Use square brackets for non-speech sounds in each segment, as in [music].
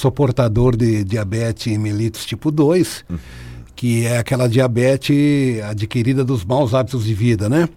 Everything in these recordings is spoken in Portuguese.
Sou portador de diabetes mellitus tipo 2, uhum. que é aquela diabetes adquirida dos maus hábitos de vida, né?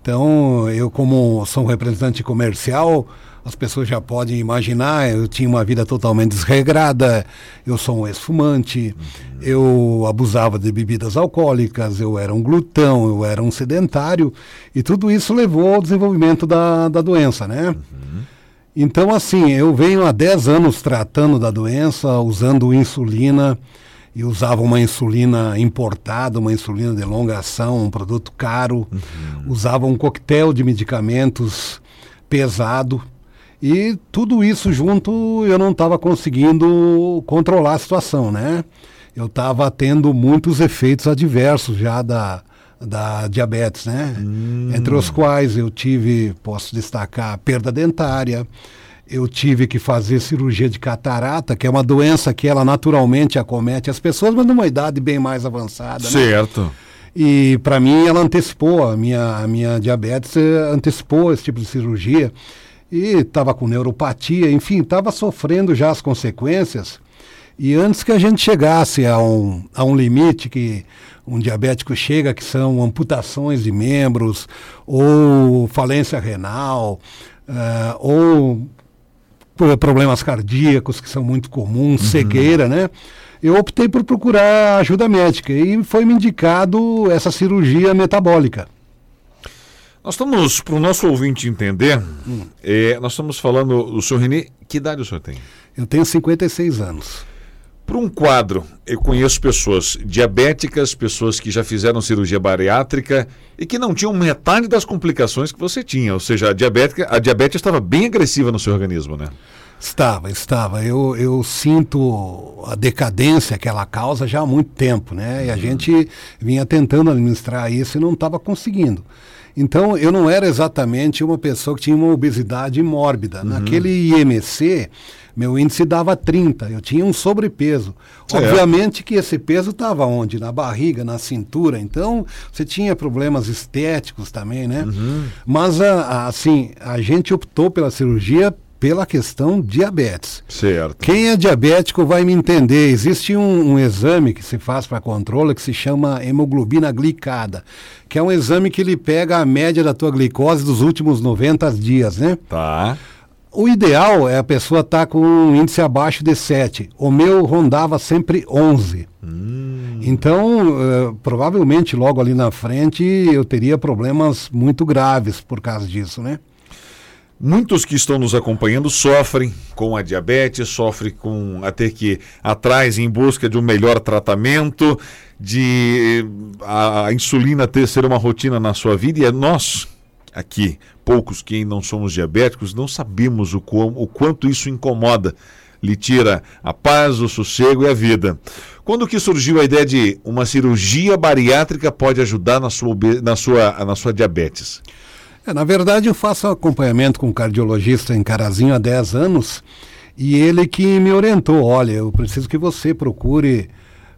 Então, eu como sou um representante comercial, as pessoas já podem imaginar, eu tinha uma vida totalmente desregrada, eu sou um ex-fumante, uhum. eu abusava de bebidas alcoólicas, eu era um glutão, eu era um sedentário, e tudo isso levou ao desenvolvimento da, da doença, né? Uhum. Então, assim, eu venho há 10 anos tratando da doença, usando insulina, e usava uma insulina importada, uma insulina de longa ação, um produto caro, uhum. usava um coquetel de medicamentos pesado, e tudo isso junto eu não estava conseguindo controlar a situação, né? Eu estava tendo muitos efeitos adversos já da, da diabetes, né? Hum. Entre os quais eu tive, posso destacar, perda dentária, eu tive que fazer cirurgia de catarata, que é uma doença que ela naturalmente acomete as pessoas, mas numa idade bem mais avançada. Né? Certo. Né? E para mim ela antecipou, a minha, a minha diabetes eh, antecipou esse tipo de cirurgia e estava com neuropatia, enfim, estava sofrendo já as consequências. E antes que a gente chegasse a um, a um limite que um diabético chega, que são amputações de membros, ou falência renal, uh, ou problemas cardíacos, que são muito comuns, uhum. cegueira, né? Eu optei por procurar ajuda médica e foi me indicado essa cirurgia metabólica. Nós estamos, para o nosso ouvinte entender, hum. é, nós estamos falando, o senhor Renê, que idade o senhor tem? Eu tenho 56 anos. Para um quadro, eu conheço pessoas diabéticas, pessoas que já fizeram cirurgia bariátrica e que não tinham metade das complicações que você tinha. Ou seja, a, diabética, a diabetes estava bem agressiva no seu organismo, né? Estava, estava. Eu, eu sinto a decadência que ela causa já há muito tempo, né? E a uhum. gente vinha tentando administrar isso e não estava conseguindo. Então, eu não era exatamente uma pessoa que tinha uma obesidade mórbida. Uhum. Naquele IMC, meu índice dava 30, eu tinha um sobrepeso. Obviamente que esse peso estava onde? Na barriga, na cintura. Então, você tinha problemas estéticos também, né? Uhum. Mas, assim, a gente optou pela cirurgia pela questão diabetes. Certo. Quem é diabético vai me entender. Existe um, um exame que se faz para controle que se chama hemoglobina glicada, que é um exame que ele pega a média da tua glicose dos últimos 90 dias, né? Tá. O ideal é a pessoa estar tá com um índice abaixo de 7. O meu rondava sempre 11. Hum. Então, uh, provavelmente logo ali na frente eu teria problemas muito graves por causa disso, né? Muitos que estão nos acompanhando sofrem com a diabetes, sofrem com a ter que ir atrás em busca de um melhor tratamento, de a, a insulina ter ser uma rotina na sua vida e é nós aqui, poucos que não somos diabéticos, não sabemos o, quão, o quanto isso incomoda, lhe tira a paz, o sossego e a vida. Quando que surgiu a ideia de uma cirurgia bariátrica pode ajudar na sua, na sua, na sua diabetes? É, na verdade, eu faço acompanhamento com um cardiologista em Carazinho há 10 anos e ele que me orientou, olha, eu preciso que você procure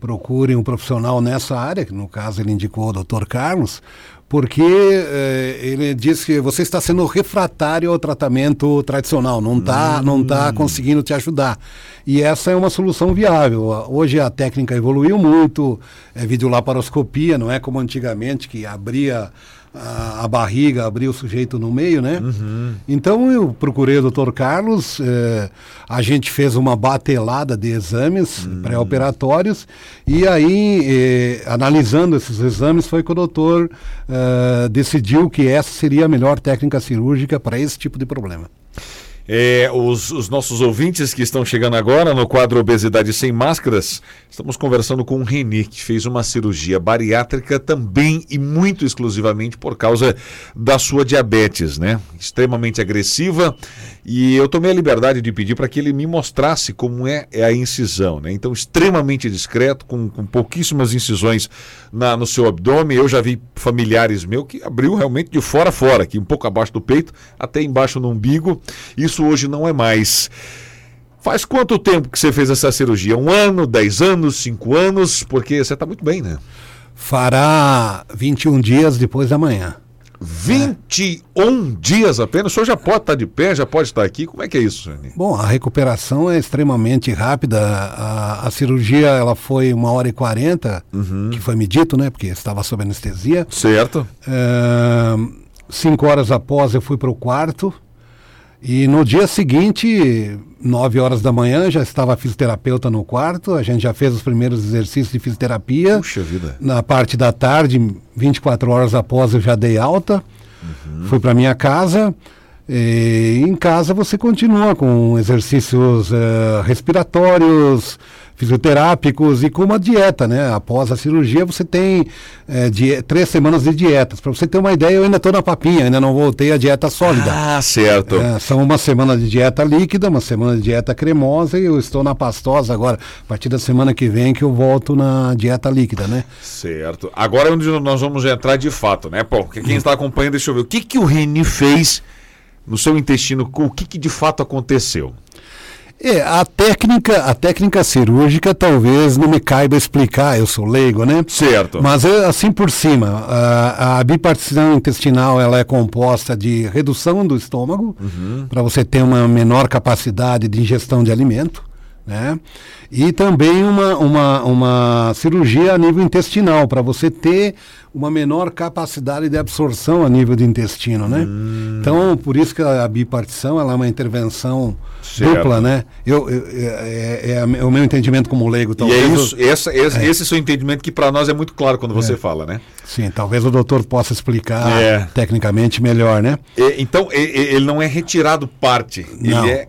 procure um profissional nessa área, que no caso ele indicou o Dr. Carlos, porque eh, ele disse que você está sendo refratário ao tratamento tradicional, não está hum. não tá conseguindo te ajudar. E essa é uma solução viável. Hoje a técnica evoluiu muito, é videolaparoscopia, não é como antigamente que abria a, a, barriga, abrir o sujeito no meio, né? Uhum. Então eu procurei o doutor Carlos, eh, a gente fez uma batelada de exames uhum. pré-operatórios e aí, eh, analisando esses exames, foi que o doutor eh, decidiu que essa seria a melhor técnica cirúrgica para esse tipo de problema. É, os, os, nossos ouvintes que estão chegando agora no quadro Obesidade Sem Máscaras, estamos conversando com o Reni, que fez uma cirurgia bariátrica também e muito exclusivamente por causa da sua diabetes, né? Extremamente agressiva e eu tomei a liberdade de pedir para que ele me mostrasse como é, é, a incisão. Né? Então, extremamente discreto, com, com pouquíssimas incisões na, no seu abdômen. Eu já vi familiares meus que abriu realmente de fora a fora, aqui um pouco abaixo do peito, até embaixo no umbigo. Isso hoje não é mais. Faz quanto tempo que você fez essa cirurgia? Um ano, dez anos, cinco anos? Porque você está muito bem, né? Fará 21 dias depois da manhã. 21 dias apenas? O senhor já pode estar de pé, já pode estar aqui? Como é que é isso, Jani? Bom, a recuperação é extremamente rápida. A, a cirurgia ela foi uma hora e quarenta, que foi me dito, né? Porque estava sob anestesia. Certo. É, cinco horas após eu fui para o quarto. E no dia seguinte, 9 horas da manhã, já estava a fisioterapeuta no quarto. A gente já fez os primeiros exercícios de fisioterapia. Puxa vida. Na parte da tarde, 24 horas após, eu já dei alta. Fui para minha casa. E em casa você continua com exercícios eh, respiratórios, fisioterápicos e com uma dieta, né? Após a cirurgia você tem die- três semanas de dietas. Para você ter uma ideia, eu ainda estou na papinha, ainda não voltei à dieta sólida. Ah, certo. É, são uma semana de dieta líquida, uma semana de dieta cremosa e eu estou na pastosa agora. A partir da semana que vem que eu volto na dieta líquida, né? Certo. Agora é onde nós vamos entrar de fato, né, Paulo? Porque quem está acompanhando, deixa eu ver. O que, que o Reni fez no seu intestino? O que, que de fato aconteceu? É, a técnica, a técnica cirúrgica talvez não me caiba explicar, eu sou leigo, né? Certo. Mas é assim por cima, a, a bipartição intestinal ela é composta de redução do estômago, para você ter uma menor capacidade de ingestão de alimento, né? E também uma, uma, uma cirurgia a nível intestinal, para você ter uma menor capacidade de absorção a nível do intestino, né? Então, por isso que a, bipartição ela é uma intervenção Certo. dupla, né? Eu, eu- é, é- é o meu entendimento como leigo, E talvez. é eu- isso, essa, esse, esse é o seu entendimento que para nós é muito claro quando você fala, né? Sim, talvez o doutor possa explicar É. tecnicamente melhor, né? E- então, e- e- ele não é retirado parte. Não. Ele é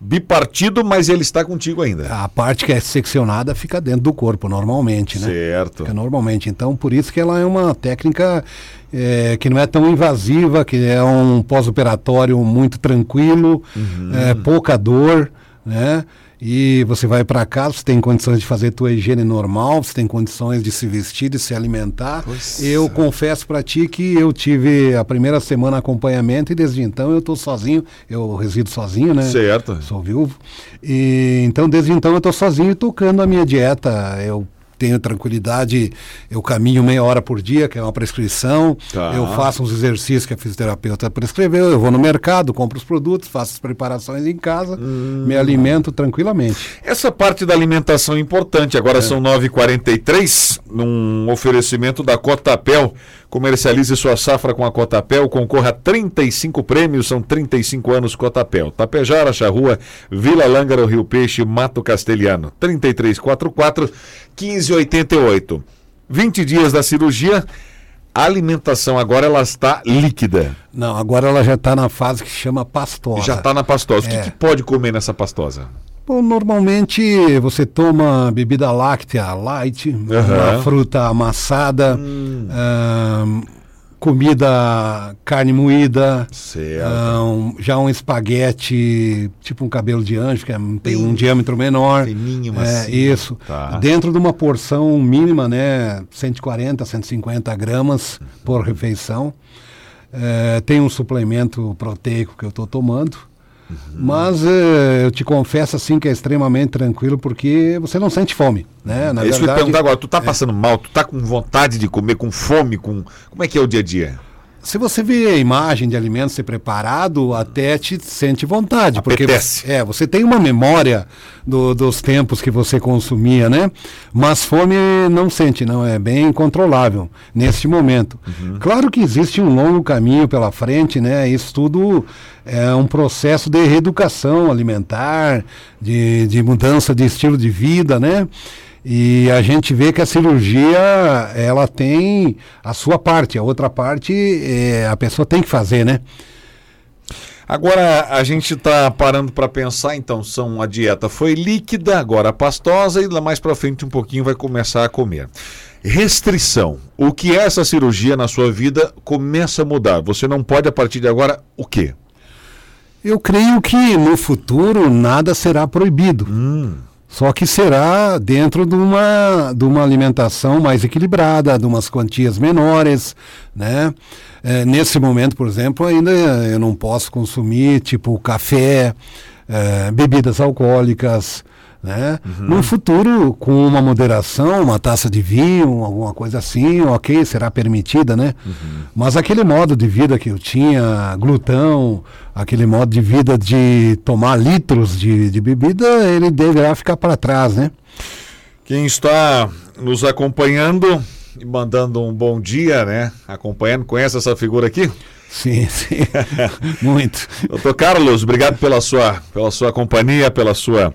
bipartido, mas ele está contigo ainda. A parte que é seccionada fica dentro do corpo, normalmente, né? Certo. Fica normalmente. Então, por isso que ela é uma técnica é, que não é tão invasiva, que é um pós-operatório muito tranquilo, Uhum. é, pouca dor, né? E você vai para casa, você tem condições de fazer tua higiene normal, você tem condições de se vestir, de se alimentar. Pois eu é. confesso para ti que eu tive a primeira semana acompanhamento e desde então eu estou sozinho, eu resido sozinho, né? Certo. Sou viúvo. E então desde então eu estou sozinho tocando a minha dieta. Eu tenho tranquilidade, eu caminho meia hora por dia, que é uma prescrição. Tá. Eu faço os exercícios que a fisioterapeuta prescreveu, eu vou no mercado, compro os produtos, faço as preparações em casa, me alimento tranquilamente. Essa parte da alimentação é importante. Agora são 9h43, num oferecimento da Cotapel. Comercialize sua safra com a Cotapel, concorra a 35 prêmios, são 35 anos Cotapel. Tapejara, Charrua, Vila Lângaro, Rio Peixe, Mato Castelhano. 3344 1588. 20 dias da cirurgia, a alimentação agora ela está líquida. Não, agora ela já está na fase que chama pastosa. Já está na pastosa. O que, É. que pode comer nessa pastosa? Bom, normalmente você toma bebida láctea light, uma fruta amassada, ahn, comida carne moída, já um espaguete, tipo um cabelo de anjo, que é- tem um diâmetro menor. Fininho, É, macio. isso. Tá. Dentro de uma porção mínima, né? 140, 150 gramas por refeição. É, tem um suplemento proteico que eu estou tomando. Mas é, eu te confesso assim que é extremamente tranquilo porque você não sente fome, né? Na é isso que eu ia verdade, perguntar agora. Tu tá passando mal, tu tá com vontade de comer, com fome, com. Como é que é o dia a dia? Se você vê a imagem de alimento ser preparado, até te sente vontade. Apetece. Porque é, você tem uma memória do- dos tempos que você consumia, né? Mas fome não sente, não. É bem controlável neste momento. Claro que existe um longo caminho pela frente, né? Isso tudo é um processo de reeducação alimentar, de, de mudança de estilo de vida, né? E a gente vê que a cirurgia, ela tem a sua parte, a outra parte é, a pessoa tem que fazer, né? Agora a gente tá parando para pensar, então, são a dieta foi líquida, agora pastosa e lá mais para frente um pouquinho vai começar a comer. Restrição. O que é essa cirurgia na sua vida começa a mudar. Você não pode a partir de agora o quê? Eu creio que no futuro nada será proibido. Só que será dentro de uma, de uma alimentação mais equilibrada, de umas quantias menores, né? É, nesse momento, por exemplo, ainda eu não posso consumir tipo café, é, bebidas alcoólicas, Né? Uhum. No futuro, com uma moderação, uma taça de vinho, alguma coisa assim, ok, será permitida, né? Uhum. Mas aquele modo de vida que eu tinha, glutão, aquele modo de vida de tomar litros de, de bebida, ele deverá ficar para trás, né? Quem está nos acompanhando e mandando um bom dia, né? Acompanhando, conhece essa figura aqui? Sim, [laughs] sim, [laughs] muito. Doutor Carlos, obrigado pela sua, pela sua companhia, pela sua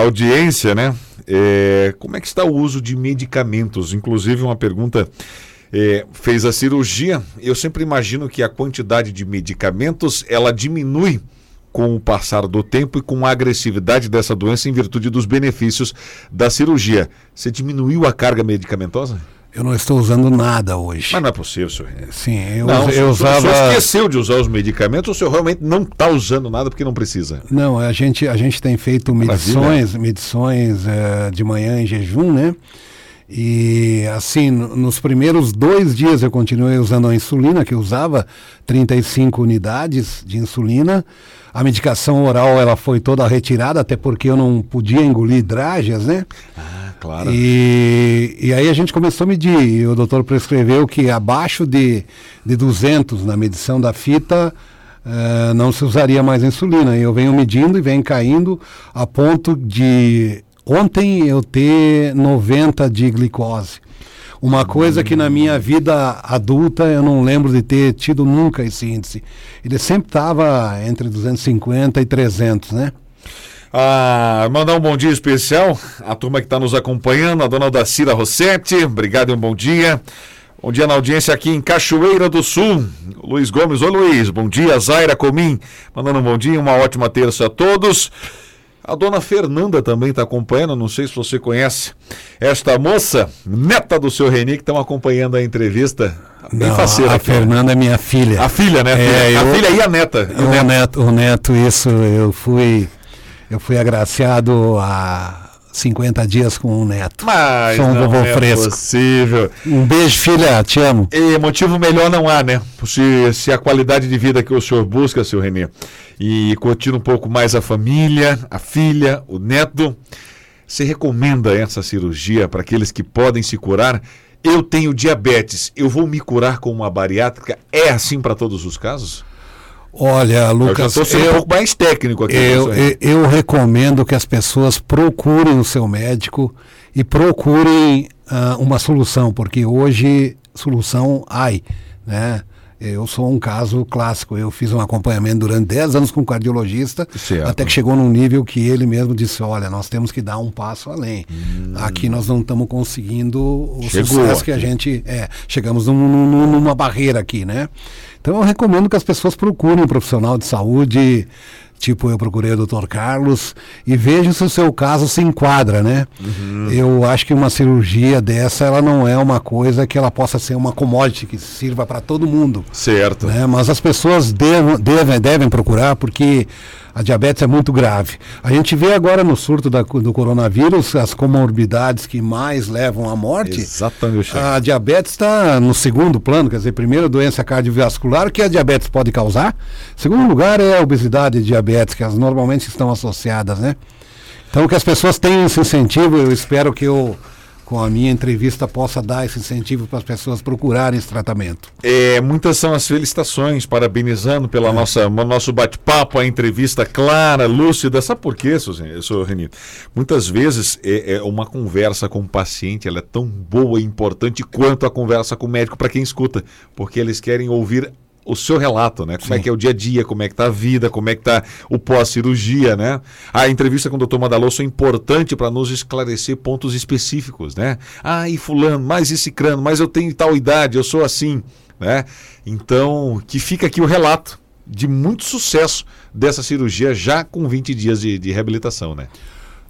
audiência, né? É, como é que está o uso de medicamentos? Inclusive, uma pergunta. É, fez a cirurgia, eu sempre imagino que a quantidade de medicamentos ela diminui com o passar do tempo e com a agressividade dessa doença em virtude dos benefícios da cirurgia. Você diminuiu a carga medicamentosa? Eu não estou usando nada hoje. Mas não é possível, senhor. Sim, eu, não, eu usava. O senhor esqueceu de usar os medicamentos ou o senhor realmente não está usando nada porque não precisa? Não, a gente, a gente tem feito medições, medições uh, de manhã em jejum, né? E assim, nos primeiros dois dias eu continuei usando a insulina, que eu usava 35 unidades de insulina. A medicação oral ela foi toda retirada, até porque eu não podia engolir drágeas, né? Ah Claro. E, e aí a gente começou a medir. E o doutor prescreveu que abaixo de, de 200 na medição da fita uh, não se usaria mais insulina. E eu venho medindo e venho caindo a ponto de ontem eu ter 90 de glicose. Uma coisa que na minha vida adulta eu não lembro de ter tido nunca esse índice. Ele sempre estava entre 250 e 300, né? Ah, mandar um bom dia especial à turma que está nos acompanhando, a dona Dacira Rossetti, obrigado e um bom dia. Bom dia na audiência aqui em Cachoeira do Sul. Luiz Gomes, oi Luiz, bom dia. Zaira Comim, mandando um bom dia, uma ótima terça a todos. A dona Fernanda também está acompanhando, não sei se você conhece esta moça, neta do seu Reni, que estão acompanhando a entrevista. Bem não, faceira, a aqui, Fernanda é minha filha. A filha, né? É, a eu, filha e a neta. o, neto. neto. O neto, isso, eu fui eu fui agraciado há 50 dias com um neto. Mas Sou um não vovô é fresco. possível. Um beijo, filha, te amo. E motivo melhor não há, né? Se, se a qualidade de vida que o senhor busca, seu Renê, e curtir um pouco mais a família, a filha, o neto, você recomenda essa cirurgia para aqueles que podem se curar? Eu tenho diabetes, eu vou me curar com uma bariátrica? É assim para todos os casos? Olha, Lucas, eu estou sendo um pouco mais técnico aqui. Eu, eu, eu, recomendo que as pessoas procurem o seu médico e procurem uh, uma solução, porque hoje solução ai, né? Eu sou um caso clássico. Eu fiz um acompanhamento durante 10 anos com um cardiologista, certo. até que chegou num nível que ele mesmo disse: olha, nós temos que dar um passo além. Hum. Aqui nós não estamos conseguindo o Chegou sucesso aqui. que a gente. É, chegamos num, num, numa barreira aqui, né? Então eu recomendo que as pessoas procurem um profissional de saúde tipo eu procurei o Dr. Carlos e veja se o seu caso se enquadra, né? Uhum. Eu acho que uma cirurgia dessa ela não é uma coisa que ela possa ser uma commodity que sirva para todo mundo. Certo. Né? Mas as pessoas devem, devem, devem procurar porque a diabetes é muito grave. A gente vê agora no surto da, do coronavírus as comorbidades que mais levam à morte. Exatamente. A diabetes está no segundo plano, quer dizer, primeiro doença cardiovascular que a diabetes pode causar. Segundo lugar é a obesidade e diabetes, que as normalmente estão associadas, né? Então que as pessoas tenham esse incentivo, eu espero que eu com a minha entrevista possa dar esse incentivo para as pessoas procurarem esse tratamento. É, muitas são as felicitações, parabenizando pela é. nossa nosso bate-papo, a entrevista clara, lúcida. Sabe por quê, senhor Reni? Muitas vezes é, é, uma conversa com o paciente, ela é tão boa e importante quanto a conversa com o médico para quem escuta, porque eles querem ouvir o seu relato, né? Como Sim. é que é o dia a dia, como é que tá a vida, como é que tá o pós-cirurgia, né? A entrevista com o Dr. Madaloso é importante para nos esclarecer pontos específicos, né? Ah, e fulano, mais esse crânio, mas eu tenho tal idade, eu sou assim, né? Então, que fica aqui o relato de muito sucesso dessa cirurgia já com 20 dias de, de reabilitação, né?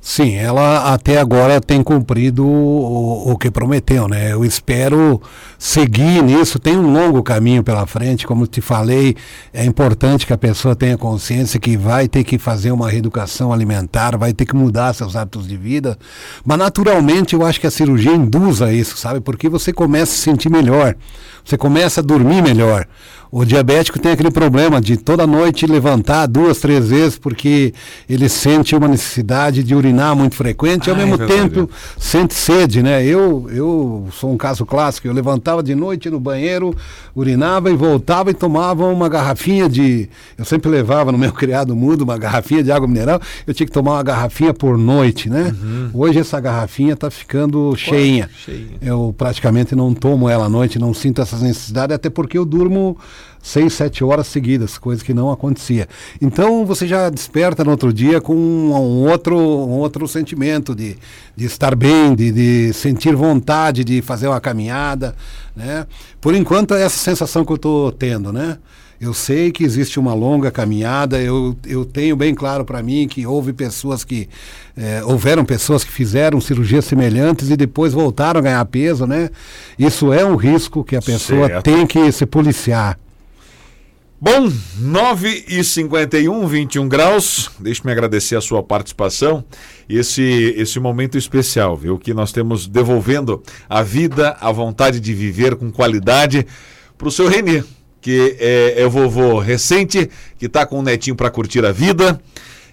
Sim, ela até agora tem cumprido o, o, que prometeu, né? Eu espero seguir nisso. Tem um longo caminho pela frente, como te falei, é importante que a pessoa tenha consciência que vai ter que fazer uma reeducação alimentar, vai ter que mudar seus hábitos de vida. Mas naturalmente eu acho que a cirurgia induz a isso, sabe? Porque você começa a se sentir melhor, você começa a dormir melhor. O diabético tem aquele problema de toda noite levantar duas, três vezes porque ele sente uma necessidade de urinar muito frequente, e ao Ah, é mesmo verdade. tempo sente sede, né? Eu, eu sou um caso clássico, eu levantava de noite no banheiro, urinava e voltava e tomava uma garrafinha de. Eu sempre levava no meu [laughs] criado mudo uma garrafinha de água mineral, eu tinha que tomar uma garrafinha por noite, né? Hoje essa garrafinha está ficando cheinha. cheinha. Eu praticamente não tomo ela à noite, não sinto essa necessidade, até porque eu durmo seis, sete horas seguidas, coisa que não acontecia. Então você já desperta no outro dia com um, um outro, um outro sentimento de, de estar bem, de, de sentir vontade de fazer uma caminhada, né? Por enquanto é essa sensação que eu estou tendo, né? Eu sei que existe uma longa caminhada, eu, eu tenho bem claro para mim que houve pessoas que. eh, houveram pessoas que fizeram cirurgias semelhantes e depois voltaram a ganhar peso, né? Isso é um risco que a pessoa Certo. tem que se policiar. Bom, 9 e 51, 21 graus. Deixe-me agradecer a sua participação e esse, esse momento especial, viu? Que nós temos devolvendo a vida, a vontade de viver com qualidade para o seu Renê, que é, é vovô recente, que está com um netinho para curtir a vida.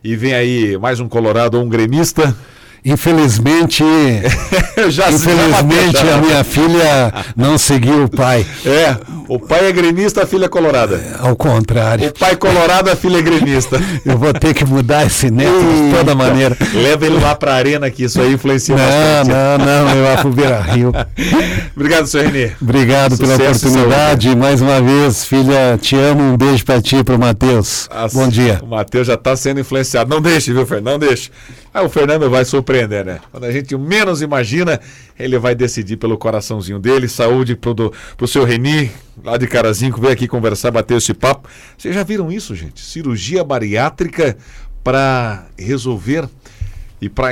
E vem aí mais um colorado ou um gremista. Infelizmente, [laughs] já infelizmente já- a minha filha não seguiu o pai. É, o pai é gremista, a filha é colorada. Ao contrário, O pai colorado, a filha é gremista. [laughs] eu vou ter que mudar esse neto de toda maneira. Leva ele lá pra arena que isso aí influencia Não, bastante. não, não, eu vou pro Beira Rio. [laughs] Obrigado, senhor Renê. Obrigado pela Sucesso e oportunidade. Mais uma vez, filha, te amo. Um beijo pra ti e pro Matheus. As- Bom dia. O Matheus já está sendo influenciado. Não deixe, viu, Fernando? Não deixe. Ah, o Fernando vai surpreender, né? Quando a gente menos imagina, ele vai decidir pelo coraçãozinho dele. Saúde pro, do, pro seu Reni, lá de Carazinho, que veio aqui conversar, bater esse papo. Vocês já viram isso, gente? Cirurgia bariátrica para resolver e para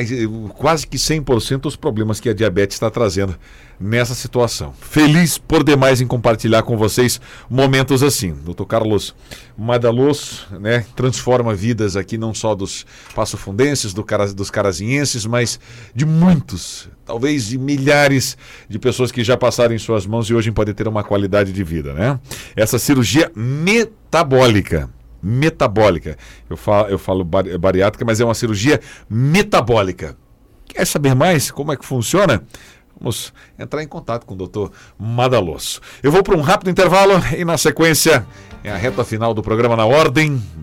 quase que 100% os problemas que a diabetes está trazendo nessa situação. Feliz por demais em compartilhar com vocês momentos assim. Dr. Carlos Madaluz, né, transforma vidas aqui não só dos passofundenses, do cara, dos carazinhenses, mas de muitos, talvez de milhares de pessoas que já passaram em suas mãos e hoje podem ter uma qualidade de vida, né? Essa cirurgia metabólica metabólica. Eu falo, eu falo bari- bariátrica, mas é uma cirurgia metabólica. Quer saber mais como é que funciona? Vamos entrar em contato com o doutor Madalosso. Eu vou para um rápido intervalo e na sequência é a reta final do programa na ordem do